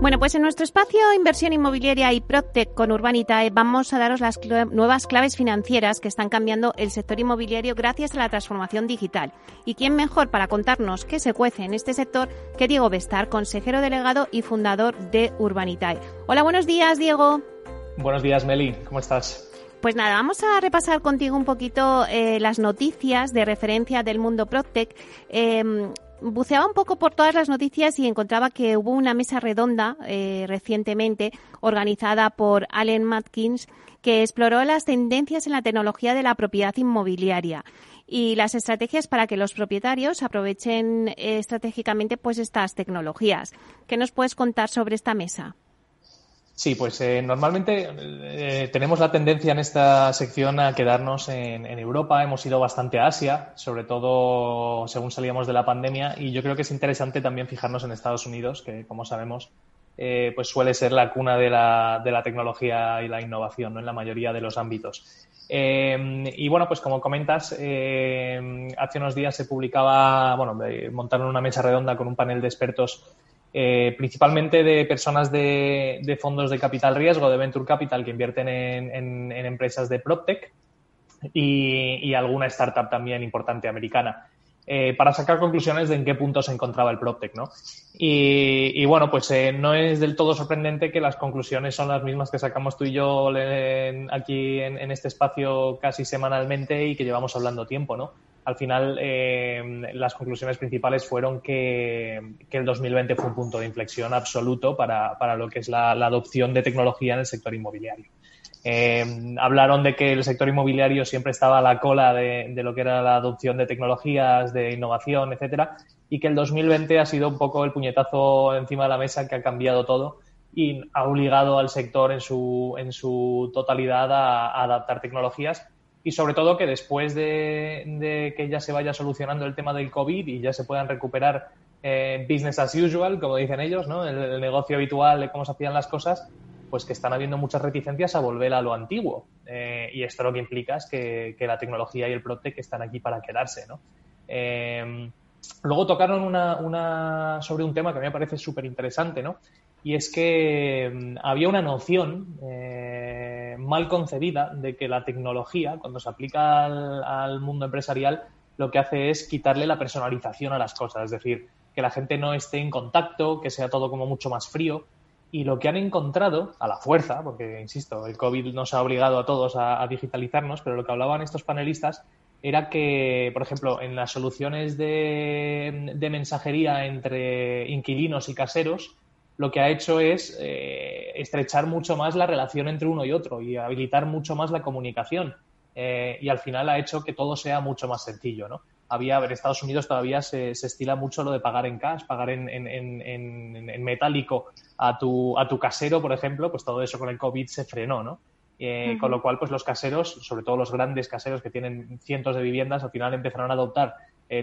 Bueno, pues en nuestro espacio Inversión Inmobiliaria y PropTech con Urbanitae vamos a daros las nuevas claves financieras que están cambiando el sector inmobiliario gracias a la transformación digital. ¿Y quién mejor para contarnos qué se cuece en este sector que Diego Bestar, consejero delegado y fundador de Urbanitae? Hola, buenos días, Diego. Buenos días, Meli. ¿Cómo estás? Pues nada, vamos a repasar contigo un poquito eh, las noticias de referencia del mundo PropTech. Em, buceaba un poco por todas las noticias y encontraba que hubo una mesa redonda eh, recientemente organizada por Allen Matkins que exploró las tendencias en la tecnología de la propiedad inmobiliaria y las estrategias para que los propietarios aprovechen eh, estratégicamente pues estas tecnologías. ¿Qué nos puedes contar sobre esta mesa? Sí, pues eh, normalmente eh, tenemos la tendencia en esta sección a quedarnos en, Europa. Hemos ido bastante a Asia, sobre todo según salíamos de la pandemia, y yo creo que es interesante también fijarnos en Estados Unidos, que como sabemos, eh, pues suele ser la cuna de la, de la tecnología y la innovación ¿no? en la mayoría de los ámbitos. y bueno, pues como comentas, hace unos días se publicaba, bueno, montaron una mesa redonda con un panel de expertos eh, principalmente de personas de, fondos de capital riesgo, de venture capital, que invierten en, empresas de PropTech y, alguna startup también importante americana. Eh, para sacar conclusiones de en qué punto se encontraba el PropTech, ¿no? Y, bueno, pues eh, no es del todo sorprendente que las conclusiones son las mismas que sacamos tú y yo aquí en, en, este espacio casi semanalmente y que llevamos hablando tiempo, ¿no? Al final eh, las conclusiones principales fueron que, el 2020 fue un punto de inflexión absoluto para, lo que es la, adopción de tecnología en el sector inmobiliario. Eh, hablaron de que el sector inmobiliario siempre estaba a la cola de, lo que era la adopción de tecnologías, de innovación, etcétera, y que el 2020 ha sido un poco el puñetazo encima de la mesa que ha cambiado todo y ha obligado al sector en su, en su totalidad a adaptar tecnologías y sobre todo que después de, que ya se vaya solucionando el tema del COVID y ya se puedan recuperar eh, business as usual, como dicen ellos, ¿no? El, negocio habitual de cómo se hacían las cosas, pues que están habiendo muchas reticencias a volver a lo antiguo. Eh, y esto lo que implica es que, la tecnología y el Protec están aquí para quedarse, ¿no? Eh, luego tocaron una, una, sobre un tema que a mí me parece súper interesante, ¿no? Y es que mm, había una noción mal concebida de que la tecnología, cuando se aplica al, mundo empresarial, lo que hace es quitarle la personalización a las cosas, es decir, que la gente no esté en contacto, que sea todo como mucho más frío. Y lo que han encontrado, a la fuerza, porque, insisto, el COVID nos ha obligado a todos a, digitalizarnos, pero lo que hablaban estos panelistas era que, por ejemplo, en las soluciones de mensajería entre inquilinos y caseros, lo que ha hecho es eh, estrechar mucho más la relación entre uno y otro y habilitar mucho más la comunicación. Eh, y al final ha hecho que todo sea mucho más sencillo, ¿no? Había, en Estados Unidos todavía se, estila mucho lo de pagar en cash, pagar en, en, metálico a tu, a tu casero, por ejemplo, pues todo eso con el COVID se frenó, ¿no? Eh, con lo cual, pues los caseros, sobre todo los grandes caseros que tienen cientos de viviendas, al final empezaron a adoptar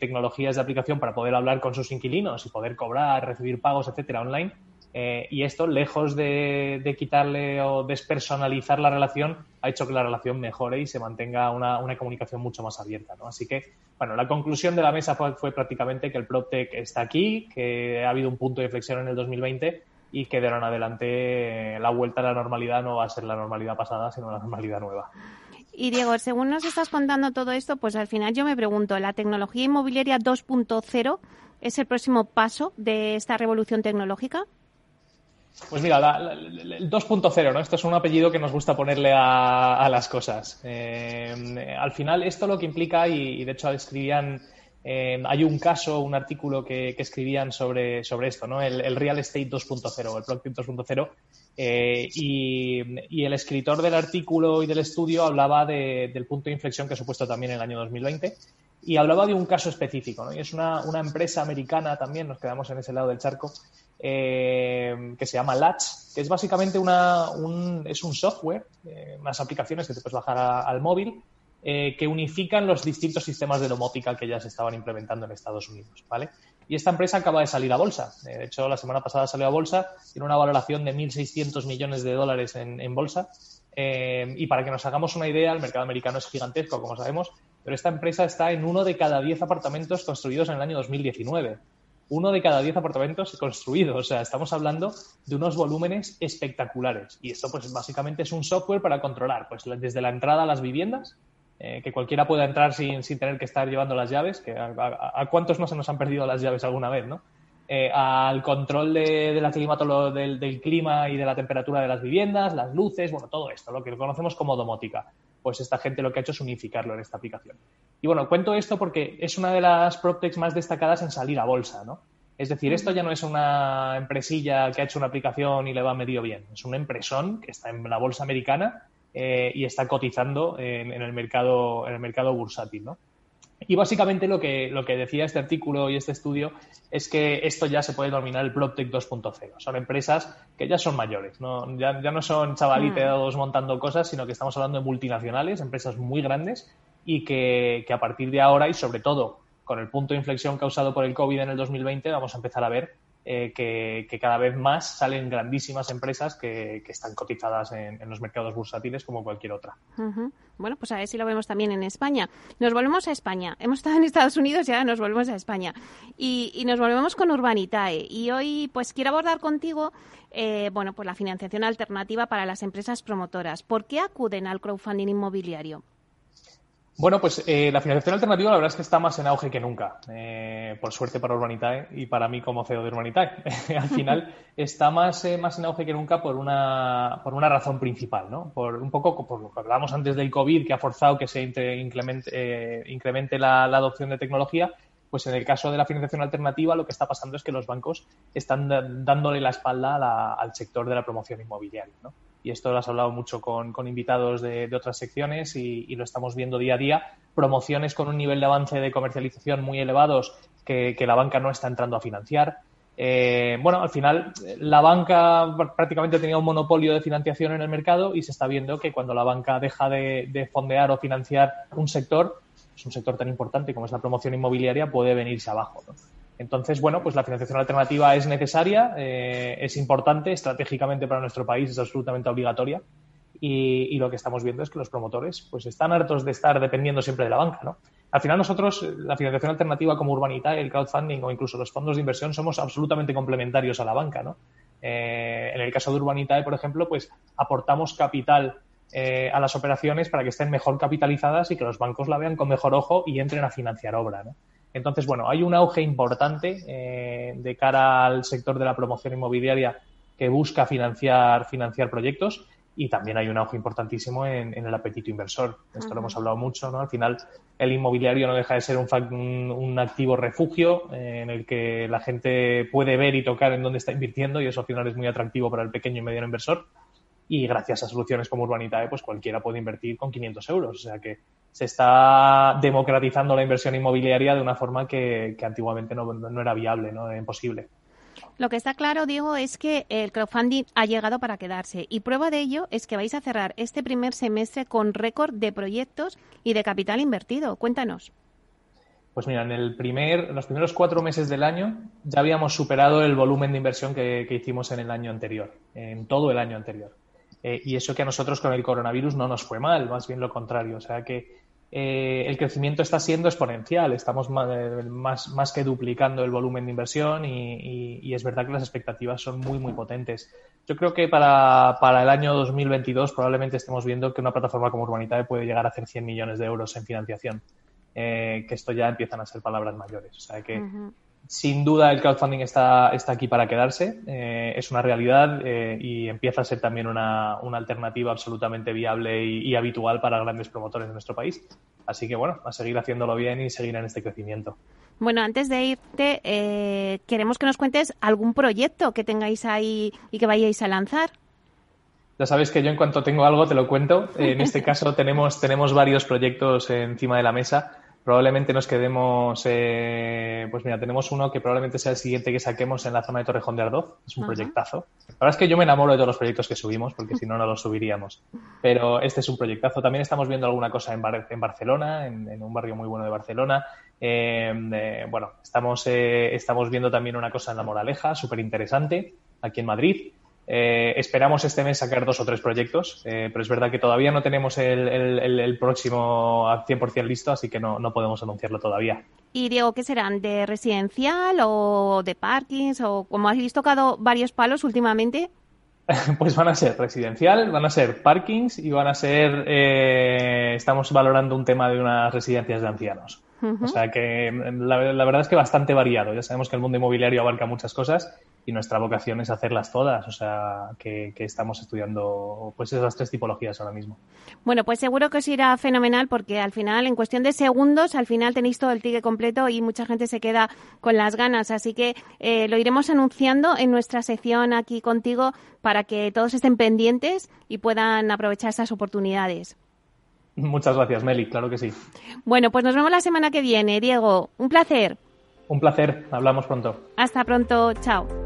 tecnologías de aplicación para poder hablar con sus inquilinos y poder cobrar, recibir pagos, etcétera, online eh, y esto, lejos de, quitarle o despersonalizar la relación, ha hecho que la relación mejore y se mantenga una, comunicación mucho más abierta. ¿no? Así que, bueno, la conclusión de la mesa fue, prácticamente que el PropTech está aquí, que ha habido un punto de inflexión en el 2020 y que de ahora en adelante eh, la vuelta a la normalidad no va a ser la normalidad pasada, sino la normalidad nueva. Y Diego, según nos estás contando todo esto, pues al final yo me pregunto, ¿la tecnología inmobiliaria 2.0 es el próximo paso de esta revolución tecnológica? Pues mira, el 2.0, ¿no? Esto es un apellido que nos gusta ponerle a, las cosas. Eh, al final, esto lo que implica, y, de hecho escribían, eh, hay un caso, un artículo que, escribían sobre, sobre esto, ¿no? El, Real Estate 2.0, el Project 2.0. Eh, y, el escritor del artículo y del estudio hablaba del punto de inflexión que ha supuesto también el año 2020 y hablaba de un caso específico, ¿no? Y es una empresa americana también, nos quedamos en ese lado del charco, eh, que se llama Latch, que es básicamente una, un, es un software, eh, unas aplicaciones que te puedes bajar al móvil, eh, que unifican los distintos sistemas de domótica que ya se estaban implementando en Estados Unidos, ¿vale? Y esta empresa acaba de salir a bolsa. De hecho, la semana pasada salió a bolsa, tiene una valoración de 1.600 millones de dólares en, bolsa. Y para que nos hagamos una idea, el mercado americano es gigantesco, como sabemos, pero esta empresa está en uno de cada diez apartamentos construidos en el año 2019 uno de cada diez apartamentos construidos. O sea, estamos hablando de unos volúmenes espectaculares. Y esto, pues, básicamente es un software para controlar, pues, desde la entrada a las viviendas, eh, que cualquiera pueda entrar sin, sin, tener que estar llevando las llaves, que a, cuántos no se nos han perdido las llaves alguna vez, ¿no? Eh, al control de, la del, del, clima y de la temperatura de las viviendas, las luces, bueno, todo esto, lo que conocemos como domótica. Pues esta gente lo que ha hecho es unificarlo en esta aplicación. Y bueno, cuento esto porque es una de las PropTechs más destacadas en salir a bolsa, ¿no? Es decir, esto ya no es una empresilla que ha hecho una aplicación y le va medio bien. Es una empresón que está en la bolsa americana eh, y está cotizando en, el mercado, en el mercado bursátil, ¿no? Y básicamente lo que, lo que decía este artículo y este estudio es que esto ya se puede denominar el PropTech 2.0. Son empresas que ya son mayores, ¿no? Ya, no son chavalitos montando cosas, sino que estamos hablando de multinacionales, empresas muy grandes y que, que a partir de ahora y sobre todo con el punto de inflexión causado por el COVID en el 2020 vamos a empezar a ver eh, que, cada vez más salen grandísimas empresas que, están cotizadas en, los mercados bursátiles como cualquier otra. Bueno, pues a ver si lo vemos también en España. Nos volvemos a España. Hemos estado en Estados Unidos y ahora nos volvemos a España. Y, nos volvemos con Urbanitae. Y hoy pues quiero abordar contigo eh, bueno, pues la financiación alternativa para las empresas promotoras. ¿Por qué acuden al crowdfunding inmobiliario? Bueno, pues eh, la financiación alternativa la verdad es que está más en auge que nunca, eh, por suerte para Urbanitae y para mí como CEO de Urbanitae. Al final está más, eh, más en auge que nunca por una, por una razón principal, ¿no? Por un poco por lo que hablábamos antes del COVID, que ha forzado que se incremente, incremente la, adopción de tecnología, pues en el caso de la financiación alternativa lo que está pasando es que los bancos están dándole la espalda al sector de la promoción inmobiliaria, ¿no? Y esto lo has hablado mucho con, invitados de, otras secciones y, lo estamos viendo día a día, promociones con un nivel de avance de comercialización muy elevados que, la banca no está entrando a financiar. Eh, bueno, al final la banca prácticamente tenía un monopolio de financiación en el mercado y se está viendo que cuando la banca deja de, fondear o financiar un sector, es un sector tan importante como es la promoción inmobiliaria, puede venirse abajo. Entonces, bueno, pues la financiación alternativa es necesaria, eh, es importante, estratégicamente para nuestro país es absolutamente obligatoria y, lo que estamos viendo es que los promotores pues están hartos de estar dependiendo siempre de la banca, ¿no? Al final nosotros, la financiación alternativa como Urbanita, el crowdfunding o incluso los fondos de inversión somos absolutamente complementarios a la banca, ¿no? Eh, en el caso de Urbanitae, por ejemplo, pues aportamos capital eh, a las operaciones para que estén mejor capitalizadas y que los bancos la vean con mejor ojo y entren a financiar obra, ¿no? Entonces, bueno, hay un auge importante eh, de cara al sector de la promoción inmobiliaria que busca financiar, financiar proyectos y también hay un auge importantísimo en, el apetito inversor. Esto lo hemos hablado mucho, ¿no? Al final, el inmobiliario no deja de ser un, un, activo refugio eh, en el que la gente puede ver y tocar en dónde está invirtiendo y eso al final es muy atractivo para el pequeño y mediano inversor. Y gracias a soluciones como Urbanitae, pues cualquiera puede invertir con 500 euros. O sea que se está democratizando la inversión inmobiliaria de una forma que, antiguamente no, era viable, no era imposible. Lo que está claro, Diego, es que el crowdfunding ha llegado para quedarse y prueba de ello es que vais a cerrar este primer semestre con récord de proyectos y de capital invertido. Cuéntanos. Pues mira, en el primer, los primeros cuatro meses del año ya habíamos superado el volumen de inversión que, hicimos en el año anterior, en todo el año anterior. Eh, y eso que a nosotros con el coronavirus no nos fue mal, más bien lo contrario. O sea que eh, el crecimiento está siendo exponencial. Estamos más, más, que duplicando el volumen de inversión y, es verdad que las expectativas son muy, muy potentes. Yo creo que para, el año 2022 probablemente estemos viendo que una plataforma como Urbanitae puede llegar a hacer 100 millones de euros en financiación. Eh, que esto ya empiezan a ser palabras mayores. O sea que sin duda el crowdfunding está, está aquí para quedarse, eh, es una realidad eh, y empieza a ser también una, una alternativa absolutamente viable y, habitual para grandes promotores de nuestro país. Así que bueno, a seguir haciéndolo bien y seguir en este crecimiento. Bueno, antes de irte, eh, queremos que nos cuentes algún proyecto que tengáis ahí y que vayáis a lanzar. Ya sabes que yo en cuanto tengo algo te lo cuento. En este caso tenemos, tenemos varios proyectos encima de la mesa probablemente nos quedemos, eh, pues mira, tenemos uno que probablemente sea el siguiente que saquemos en la zona de Torrejón de Ardoz, es un proyectazo. La verdad es que yo me enamoro de todos los proyectos que subimos, porque si no, no los subiríamos. Pero este es un proyectazo. También estamos viendo alguna cosa en, en Barcelona, en, un barrio muy bueno de Barcelona. Eh, bueno, estamos, eh, estamos viendo también una cosa en La Moraleja, súper interesante, aquí en Madrid. Eh, esperamos este mes sacar dos o tres proyectos, eh, pero es verdad que todavía no tenemos el, el, próximo al 100% listo, así que no, no, podemos anunciarlo todavía. Y Diego, ¿qué serán? ¿De residencial o de parkings? O como habéis tocado varios palos últimamente. pues van a ser residencial, van a ser parkings y van a ser. Eh, estamos valorando un tema de unas residencias de ancianos. O sea que la, verdad es que bastante variado. Ya sabemos que el mundo inmobiliario abarca muchas cosas y nuestra vocación es hacerlas todas. O sea que, estamos estudiando pues esas tres tipologías ahora mismo. Bueno, pues seguro que os irá fenomenal porque al final, en cuestión de segundos, al final tenéis todo el ticket completo y mucha gente se queda con las ganas. Así que eh, lo iremos anunciando en nuestra sección aquí contigo para que todos estén pendientes y puedan aprovechar esas oportunidades. Muchas gracias, Meli, claro que sí. Bueno, pues nos vemos la semana que viene. Diego, un placer. Un placer, hablamos pronto. Hasta pronto, chao.